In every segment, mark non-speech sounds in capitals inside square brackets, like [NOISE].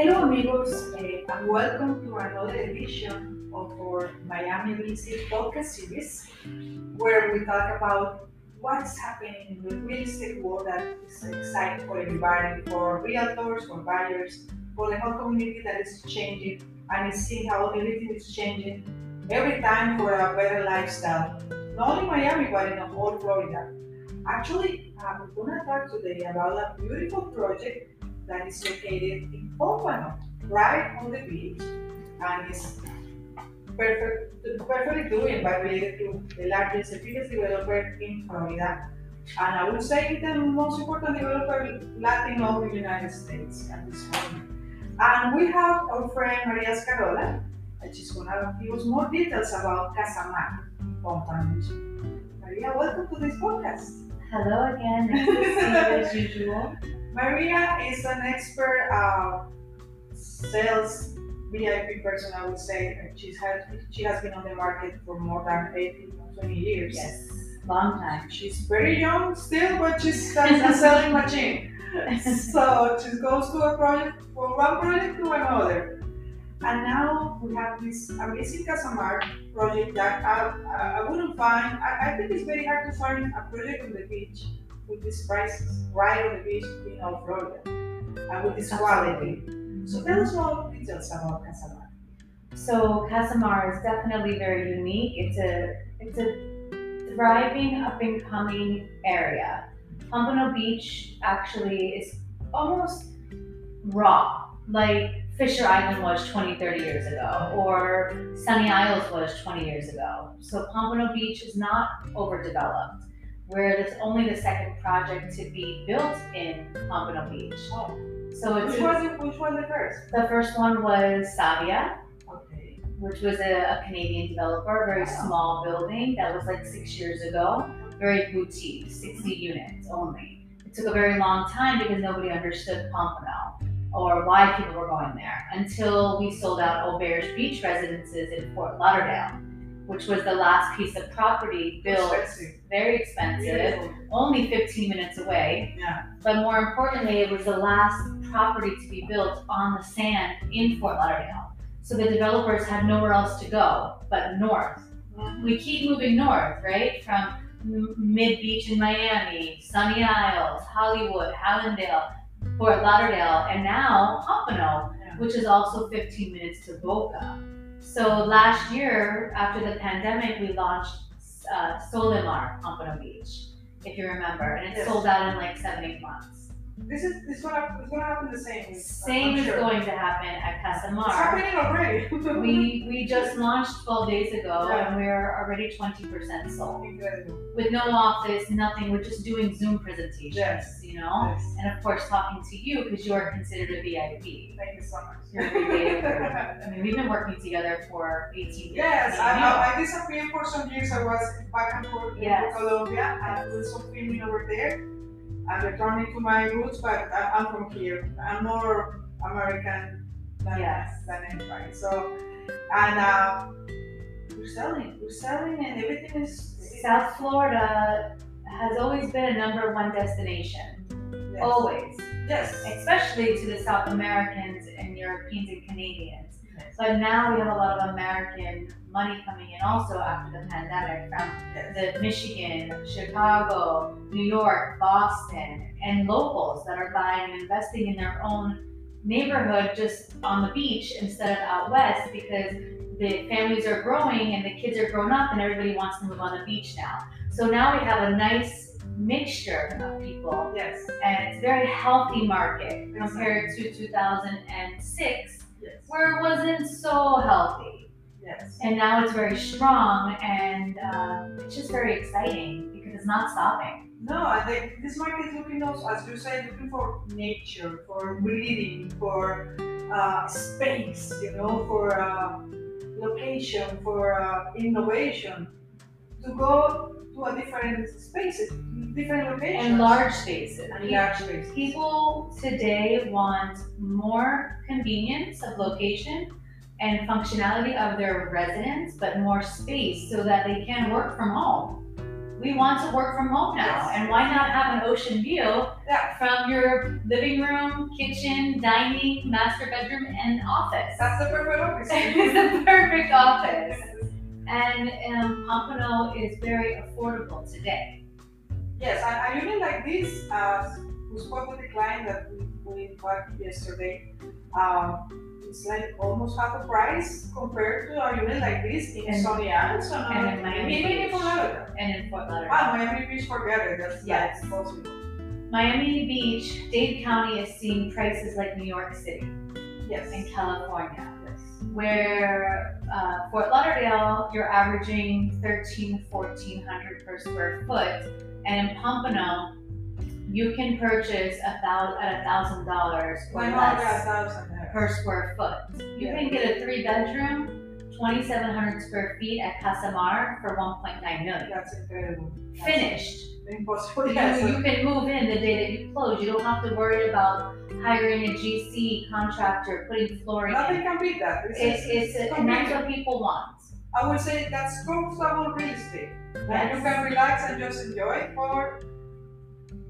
Hello, amigos, eh, and welcome to another edition of our Miami Real Estate podcast series, where we talk about what's happening in the real estate world that is exciting for everybody, for realtors, for buyers, for the whole community that is changing and is seeing how everything is changing every time for a better lifestyle. Not only Miami, but in the whole Florida. Actually, I'm gonna talk today about a beautiful project that is located in Pompano, right on the beach, and is perfect, perfectly doing by related to the largest, the biggest developer in Florida, and I would say the most important developer Latino in the United States at this point. And we have our friend Maria Scarola, and she's gonna give us more details about Casamar, Pompano Maria, welcome to this podcast. Hello again, nice to see you as usual. [LAUGHS] Maria is an expert uh, sales VIP person, I would say. She's had, she has been on the market for more than 18 20 years. Yes, long time. She's very young still, but she's a selling machine. [LAUGHS] So she goes to a project, from one project to another. And now we have this amazing Casamar project that I, I wouldn't find, I, I think it's very hard to find a project on the beach with these prices right on the beach in all Florida and with this quality. So tell us more details about Casamar. So Casamar is definitely very unique. It's a it's a thriving up and coming area. Pompano Beach actually is almost raw, like Fisher Island was 20, 30 years ago, or Sunny Isles was 20 years ago. So Pompano Beach is not overdeveloped. We're this, only the second project to be built in Pompano Beach. Oh. So it's Which was, the, which was the first? the first one was Savia, Okay. which was a, a Canadian developer, a very Wow. small building that was like six years ago, very boutique, 60 units only. It took a very long time because nobody understood Pompano or why people were going there until we sold out Auberge Beach Residences in Fort Lauderdale, which was the last piece of property built, Expensive. very expensive, Beautiful. only 15 minutes away. Yeah. But more importantly, it was the last property to be built on the sand in Fort Lauderdale. So the developers had nowhere else to go but north. Mhm. We keep moving north, right? From Mid Beach in Miami, Sunny Isles, Hollywood, Hallandale, Fort Lauderdale, and now Pompano, Yeah. which is also 15 minutes to Boca. So last year, after the pandemic, we launched uh, Solimar Pompano Beach, if you remember, and it Yes. sold out in like seven, eight months. This is this it's gonna happen the same. Same I'm is sure. going to happen at It's Casamar. happening already. [LAUGHS] We we just launched 12 days ago Yeah. and we're already 20% sold. Incredible. With no office, nothing. We're just doing Zoom presentations, Yes. you know? Yes. And of course, talking to you because you are considered a VIP. Thank you so much. [LAUGHS] I mean, we've been working together for 18 years. Yes, I. I, I disappeared for some years. I was back and forth in. Colombia and doing some filming over there. I'm returning to my roots, but I, I'm from here. I'm more American than, Yes. than anybody. So, and uh, we're selling, we're selling, and everything is South Florida has always been a number one destination. Yes. Always. Yes. Especially to the South Americans and Europeans and Canadians. But now we have a lot of American money coming in also after the pandemic from the Michigan, Chicago, New York, Boston, and locals that are buying and investing in their own neighborhood just on the beach instead of out west because the families are growing and the kids are grown up and everybody wants to move on the beach now. So now we have a nice mixture of people Yes. and it's a very healthy market compared to 2006 Yes. where it wasn't so healthy Yes. and now it's very strong and um, it's just very exciting because it's not stopping No, I think this market is looking also, as you said, looking for nature, for breathing, for uh, space, you know, for uh, location, for uh, innovation, to go a different spaces, different locations, and large spaces and large spaces. people today want more convenience of location and functionality of their residence but more space so that they can work from home we want to work from home now, Yes. and why not have an ocean view Yeah. from your living room, kitchen, dining, master bedroom, and office? That's the perfect office. [LAUGHS] it's the perfect office. And um, Pompano is very affordable today. Yes, and a unit like this, uh, we spoke with the client that we, we bought yesterday. Um, it's like almost half the price compared to a unit like this in And- Sunny So and in Miami even in Beach. Fort Lauderdale. And in Fort Lauderdale. Ah, Miami Beach, forget it. That's Yes. that's possible. Miami Beach, Dade County is seeing prices like New York City Yes. and California, where uh, Fort Lauderdale, you're averaging 13, 1400 per square foot. And in Pompano, you can purchase a thou- at a thousand dollars or less per square foot. You Yeah. can get a three bedroom, 2,700 square feet at Casamar for 1.9 million. That's incredible. That's Finished. Impossible. You, you can move in the day that you close. You don't have to worry about hiring a GC contractor, putting flooring Nothing in. can beat that. This It's, is- it's, and that's what people want. I would say that's comfortable real estate. And Yes. you can relax and just enjoy it for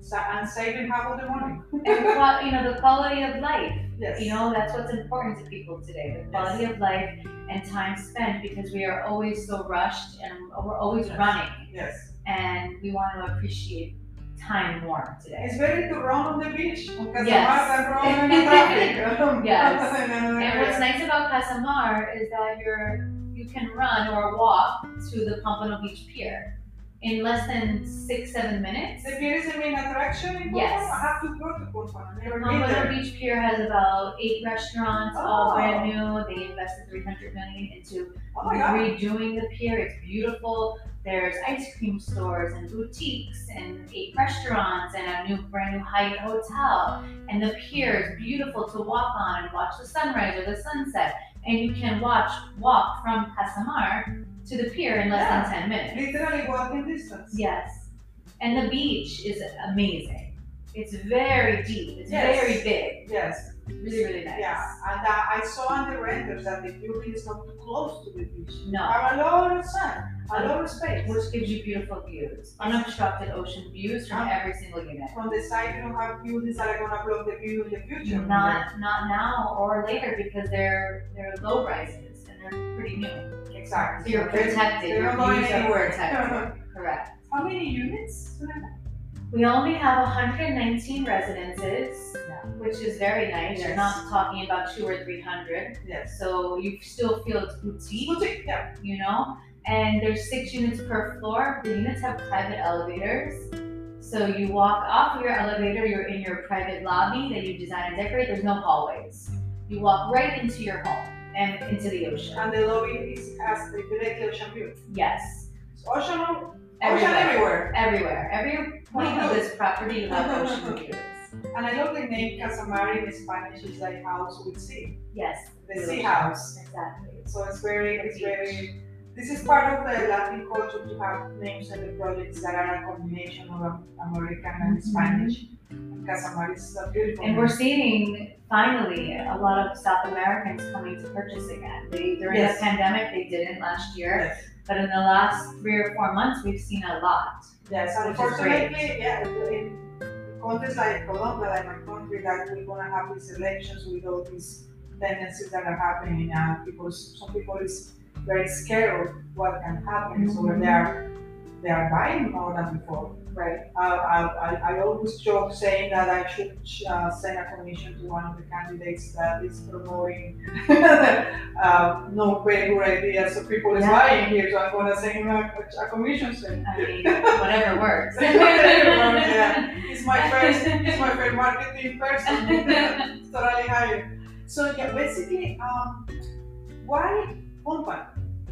sa- and saving half of the money. And qua- you know the quality of life. Yes. You know that's what's important to people today: the quality of life and time spent because we are always so rushed and we're always Yes. running, Yes. and we want to appreciate time more today. It's better to run on the beach on Casamar Yes. than run [LAUGHS] in the traffic. Yes. [LAUGHS] Uh, and what's nice about Casamar is that you're you can run or walk to the Pompano Beach Pier in less than six seven minutes. The pier is the main attraction in Yes. I have to go to never um, been Pompano. Beach Pier has about eight restaurants, all Oh. brand new. They invested 300 million into Oh redoing the pier. It's beautiful. There's ice cream stores and boutiques and eight restaurants and a new brand new Hyatt hotel. And the pier is beautiful to walk on and watch the sunrise or the sunset. And you can watch walk from Casamar to the pier in less Yeah. than 10 minutes. Literally walking distance. Yes. And the beach is amazing. It's very deep. It's Yes. very big. Yes. Really, really nice. Yeah. And uh, I saw on the renders that the building is not too close to the beach. No. Have a lot of sun, a lot of space. Which gives you beautiful views. Unobstructed ocean views from every single unit. From the side, you don't have buildings that are gonna block the view in the future. Not not now or later because they're they're low rises and they're pretty new. Exactly. So you're protected. They're Your not going views are protected. [LAUGHS] Correct. How many units? do they have? We only have 119 residences, Yeah. which is very nice. You're not talking about two or three hundred. Yes. So you still feel it's boutique. Boutique, yeah. you know and there's six units per floor the units have private elevators so you walk off your elevator you're in your private lobby that you design and decorate there's no hallways you walk right into your home and into the ocean And the lobby is as the direct ocean view. yes So ocean, ocean everywhere everywhere. everywhere every point of this [LAUGHS] property you have ocean views And I love the name Casamar in Spanish is like house with sea. yes The sea house. exactly So it's very, it's very. This is part of the Latin culture to have names and the projects that are a combination of American and Mhm. Spanish. And Casamar is a beautiful. and we're seeing finally a lot of South Americans coming to purchase again. They during Yes. the pandemic they didn't last year. Yes. But in the last three or four months, we've seen a lot. Yes, unfortunately, yeah, in countries like Colombia, like my country, that we're gonna have these elections with all these tendencies that are happening, now. Because some people is very scared of what can happen, so Mhm. they are they are buying more than before. Right. I, I, I- I always joke saying that I should uh, send a commission to one of the candidates that is promoting [LAUGHS] uh, no very good ideas, so people is Yeah. buying here, so I'm gonna send him a, a commission saying. I mean, [LAUGHS] whatever works. Yeah. He's my [LAUGHS] first, he's my first marketing person. totally hired. So yeah, basically, um, why Pompano?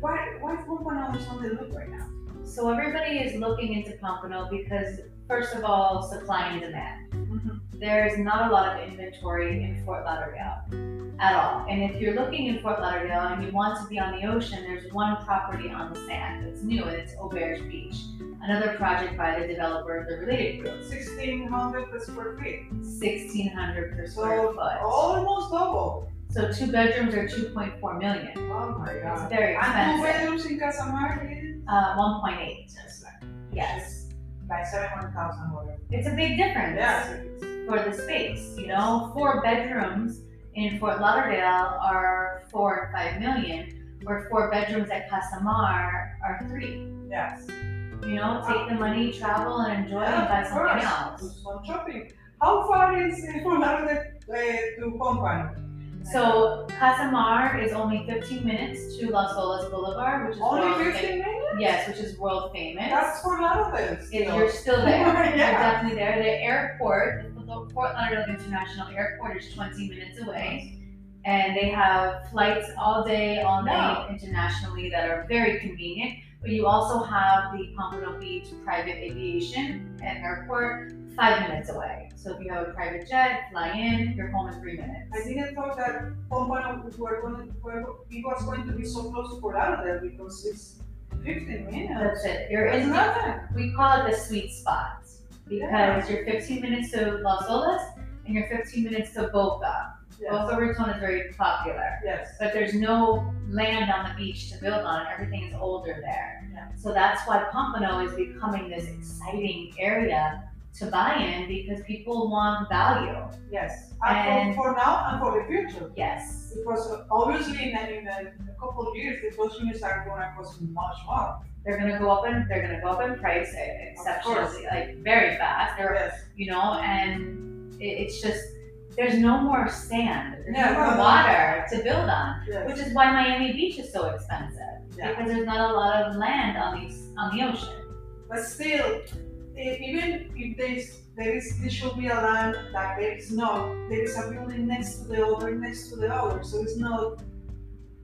Why why is Pompano on the look right now? So everybody is looking into Pompano because, first of all, supply and demand. Mm-hmm. There's not a lot of inventory in Fort Lauderdale at all. And if you're looking in Fort Lauderdale and you want to be on the ocean, there's one property on the sand that's new and it's Auberge Beach. Another project by the developer of the related group. Sixteen hundred per square feet. 1600 per So square foot. almost double. So two bedrooms are 2.4 million. Oh my It's god. very two expensive. bedrooms in Casamar is Uh, 1.8. just like Yes. Like seven hundred thousand dollars. It's a big difference Yes, for the space. You know, four bedrooms in Fort Lauderdale are four and five million, where four bedrooms at Casamar are three. Yes. You know, take the money, travel, and enjoy, and buy something else. Some shopping. How far is it from Lauderdale uh, to Pompano? So Casamar is only 15 minutes to Las Olas Boulevard, which is world Only fa- fifteen minutes? Yes, which is world famous. That's for Lauderdale If still. you're still there, [LAUGHS] Yeah. you're definitely there. The airport, the Fort Lauderdale International Airport, is 20 minutes away, and they have flights all day, all night internationally that are very convenient. But you also have the Pompano Beach private aviation and airport five minutes away. So if you have a private jet, fly in, you're home in three minutes. I didn't thought that Pompano were going to, were, it was going to be so close to Lauderdale because it's fifteen minutes. That's it. You're It's in. nothing. We call it the sweet spot because you're 15 minutes to Las Olas and you're 15 minutes to Boca. Yes. Boca Raton is very popular, Yes. but there's no land on the beach to build on. Everything is older there. Yeah. So that's why Pompano is becoming this exciting area to buy in because people want value. Yes. And- And for, for now and for the future. Yes. Because obviously in, a- in, a, in a couple of years, the units are going to cost much more. They're gonna go up in they're gonna go up in price exceptionally like very fast. They're Yes. you know, and it, it's just there's no more sand, there's no more no, no. water to build on, Yes. which is why Miami Beach is so expensive Yeah. because there's not a lot of land on these on the ocean. But still, even if there is, there is, there should be a land that there is not, there is a building next to the other, next to the other, so it's not,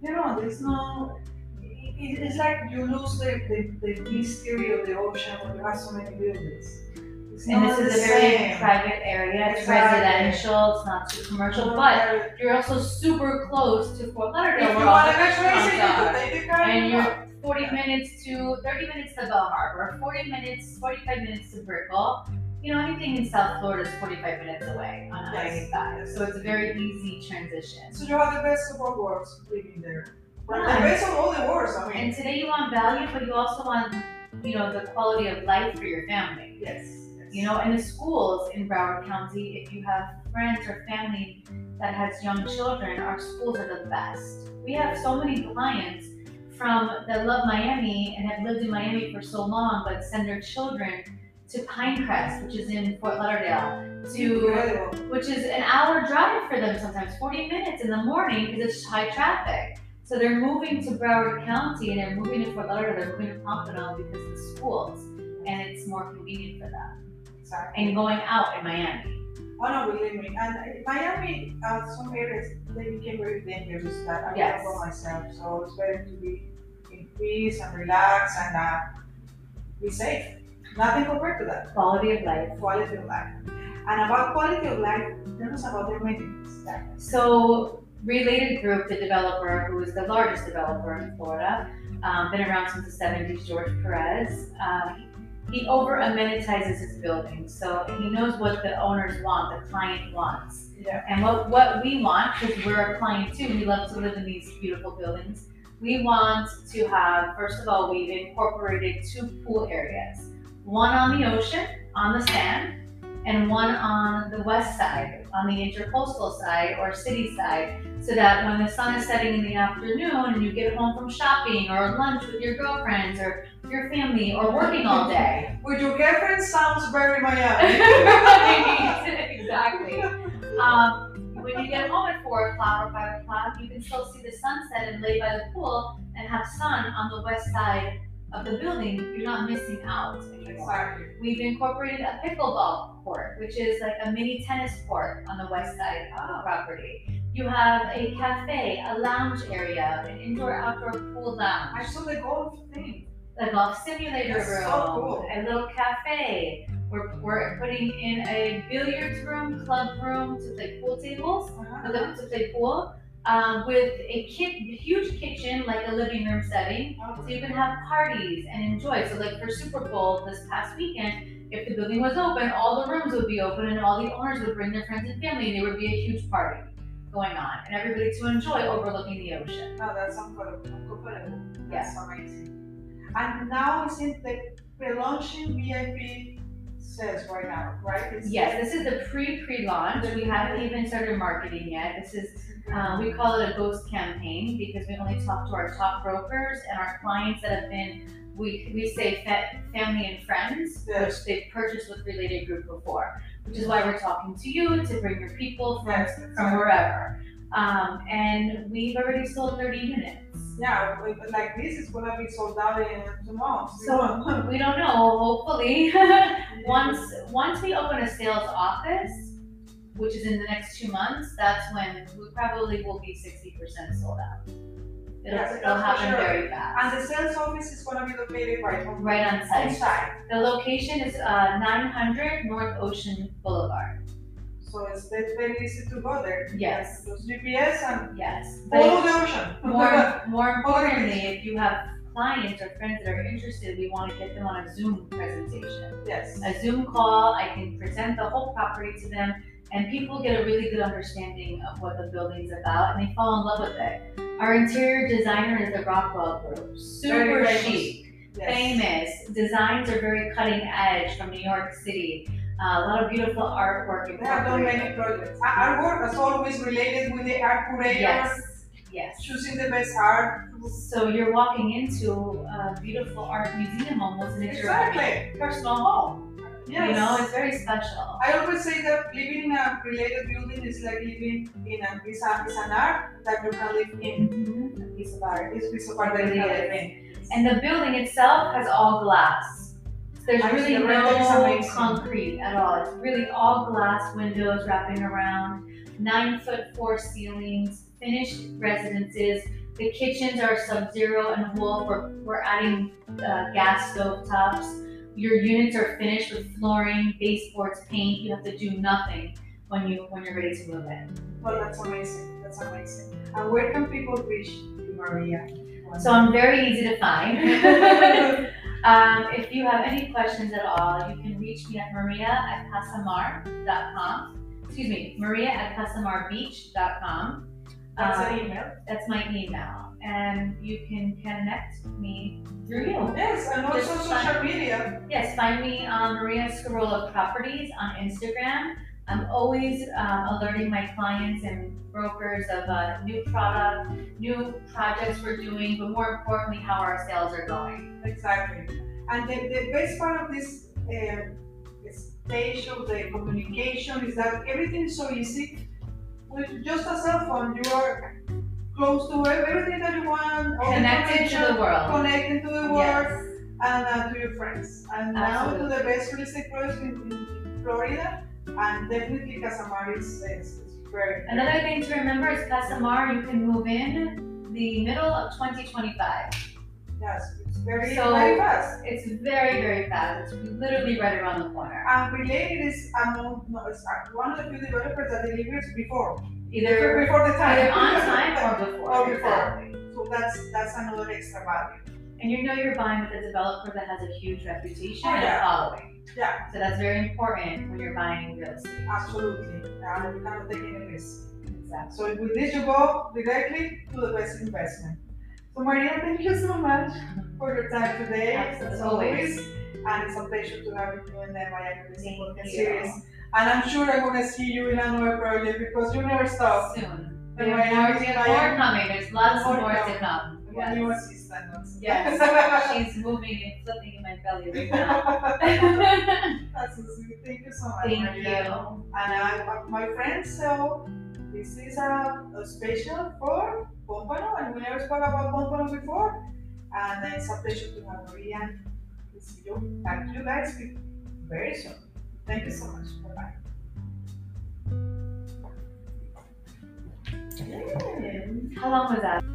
you know, there's no, it, it's like you lose the, the, the mystery of the ocean when you have so many buildings. It's And this is a very same. private area. It's Exactly. residential. It's not too commercial, but you're also super close to Fort if Lauderdale, you want to restaurants crazy, you can take the car and you're go. 40 minutes to 30 minutes to Bal Harbour, 40 minutes, 45 minutes to Brickell. You know, anything in South Florida is 45 minutes away on Yes. I-85, so it's a very easy transition. So you have the best of both worlds living there. Right? Yeah. The best of all the worlds, I mean. And today you want value, but you also want, you know, the quality of life for your family. yes. You know, and the schools in Broward County, if you have friends or family that has young children, our schools are the best. We have so many clients from that love Miami and have lived in Miami for so long, but send their children to Pinecrest, which is in Fort Lauderdale, to Incredible. which is an hour drive for them sometimes, 40 minutes in the morning because it's high traffic. So they're moving to Broward County and they're moving to Fort Lauderdale, they're moving to Pompano because of the schools and it's more convenient for them. Exactly. And going out in Miami. Oh no, believe me. And uh, Miami, uh, some areas they became very dangerous. That I Yes. for myself. So it's better to be in peace and relax and uh, be safe. Nothing compared to that. Quality of life. Quality of life. And about quality of life, tell us about their maintenance. Yeah. So Related Group, the developer, who is the largest developer in Florida, um, been around since the 70s, George Perez. Um, he over amenitizes his buildings, so he knows what the owners want, the client wants. Yeah. And what, what we want, because we're a client too, we love to live in these beautiful buildings. We want to have, first of all, we've incorporated two pool areas. One on the ocean, on the sand, and one on the west side, on the intercoastal side or city side, so that when the sun is setting in the afternoon and you get home from shopping or lunch with your girlfriends or your family or working all day. [LAUGHS] With your girlfriend sounds very Miami. [LAUGHS] exactly. Um, when you get home at four o'clock or five o'clock, you can still see the sunset and lay by the pool and have sun on the west side of the building. You're not missing out anymore. We've incorporated a pickleball court, which is like a mini tennis court on the west side of the property. You have a cafe, a lounge area, an indoor-outdoor pool lounge. I saw the golf thing. A golf simulator That's room, so cool. a little cafe. We're, we're putting in a billiards room, club room to play pool tables, for them to play pool, um, with a kit, huge kitchen, like a living room setting, so you can have parties and enjoy. So like for Super Bowl this past weekend, if the building was open, all the rooms would be open and all the owners would bring their friends and family and there would be a huge party going on and everybody to enjoy overlooking the ocean. No, that's incredible. incredible. Yes. That's amazing. And now isn't the we're launching VIP sales right now, right? It's- Yes, this is the pre-pre-launch. We haven't even started marketing yet. This is Uh, we call it a ghost campaign because we only talk to our top brokers and our clients that have been, we, we say fa- family and friends, Yes. which they've purchased with Related Group before, which is why we're talking to you to bring your people from, Yes, from wherever. Um, and we've already sold 30 units. Yeah, but like this is gonna be sold out in two months. So [LAUGHS] we don't know, hopefully. [LAUGHS] once, once we open a sales office, which is in the next two months, that's when we probably will be 60% sold out. It'll, Yes, it'll happen sure. very fast. And the sales office is gonna be located right on, Right on on site. site. The location is uh, 900 North Ocean Boulevard. So it's ve- very easy to go there. Yes. Just GPS and Yes. follow But the ocean. [LAUGHS] more, more importantly, if you have clients or friends that are interested, we want to get them on a Zoom presentation. Yes. A Zoom call, I can present the whole property to them, and people get a really good understanding of what the building's about, and they fall in love with it. Our interior designer is the Rockwell Group. Super chic. Yes. famous. Designs are very cutting edge from New York City. Uh, a lot of beautiful artwork. They have done many projects. Our our work is always related with the art curator, Yes, yes. choosing the best art. So you're walking into a beautiful art museum almost, and it's your personal home. Yes. You know, it's very special. I always say that living in a related building is like living in a a, is an art that you can live in. Mhm. A piece of art. It's piece of art that you can live in. And the building itself has all glass. There's I really the render is no concrete at all. It's really all glass windows wrapping around, nine foot four ceilings, finished residences. The kitchens are sub-zero and Wolf. We're, we're adding uh, gas stove tops. Your units are finished with flooring, baseboards, paint. You have to do nothing when you when you're ready to move in. Well, that's amazing. That's amazing. And where can people reach you, Maria? So I'm very easy to find. [LAUGHS] [LAUGHS] um, if you have any questions at all, you can reach me at maria at casamar.com. Excuse me, maria at casamarbeach.com. That's Um, an email. That's my email. And you can connect me through you. Yes, and also Just social media. Yes, find me on Maria Scarola Properties on Instagram. I'm always um, alerting my clients and brokers of uh, new product, new projects we're doing, but more importantly, how our sales are going. Exactly. And the, the best part of this uh, stage of the communication is that everything is so easy. With just a cell phone, you are close to everything that you want. Connected to the world. Connected to the world Yes. and uh, to your friends. And now to the best real estate in, in Florida. And definitely Casamar is, is, is very Another thing to remember is Casamar, you can move in the middle of 2025. Yes, it's very, So- very fast. It's very, very fast. It's literally right around the corner. And related is among no, it's one of the few developers that delivers before. Either, before the time. either on time or before. [LAUGHS] Or before. Exactly. So that's that's another extra value. And you know you're buying with a developer that has a huge reputation Oh, and yeah. a following. Yeah, So that's very important when you're buying real estate. absolutely. And we cannot take any risk. Exactly. So with this you go directly to the best investment. So Maria, thank you so much for your time today. As always. And it's a pleasure to have you in the Miami Business Podcast you. series. And I'm sure I'm gonna see you in another project because you never stop. Soon. The We have more, have more coming. There's lots More more to come. Yes. [LAUGHS] assistant. Yes. She's moving and flipping in my belly right now. [LAUGHS] That's so sweet. Thank you so much. Thank Maria. you. And I, my friends, so this is a, a special for Pompano, and we never spoke about Pompano before. And it's a pleasure to have Maria. To see you. Thank you guys very soon. Thank you so much. Bye bye. How long was that?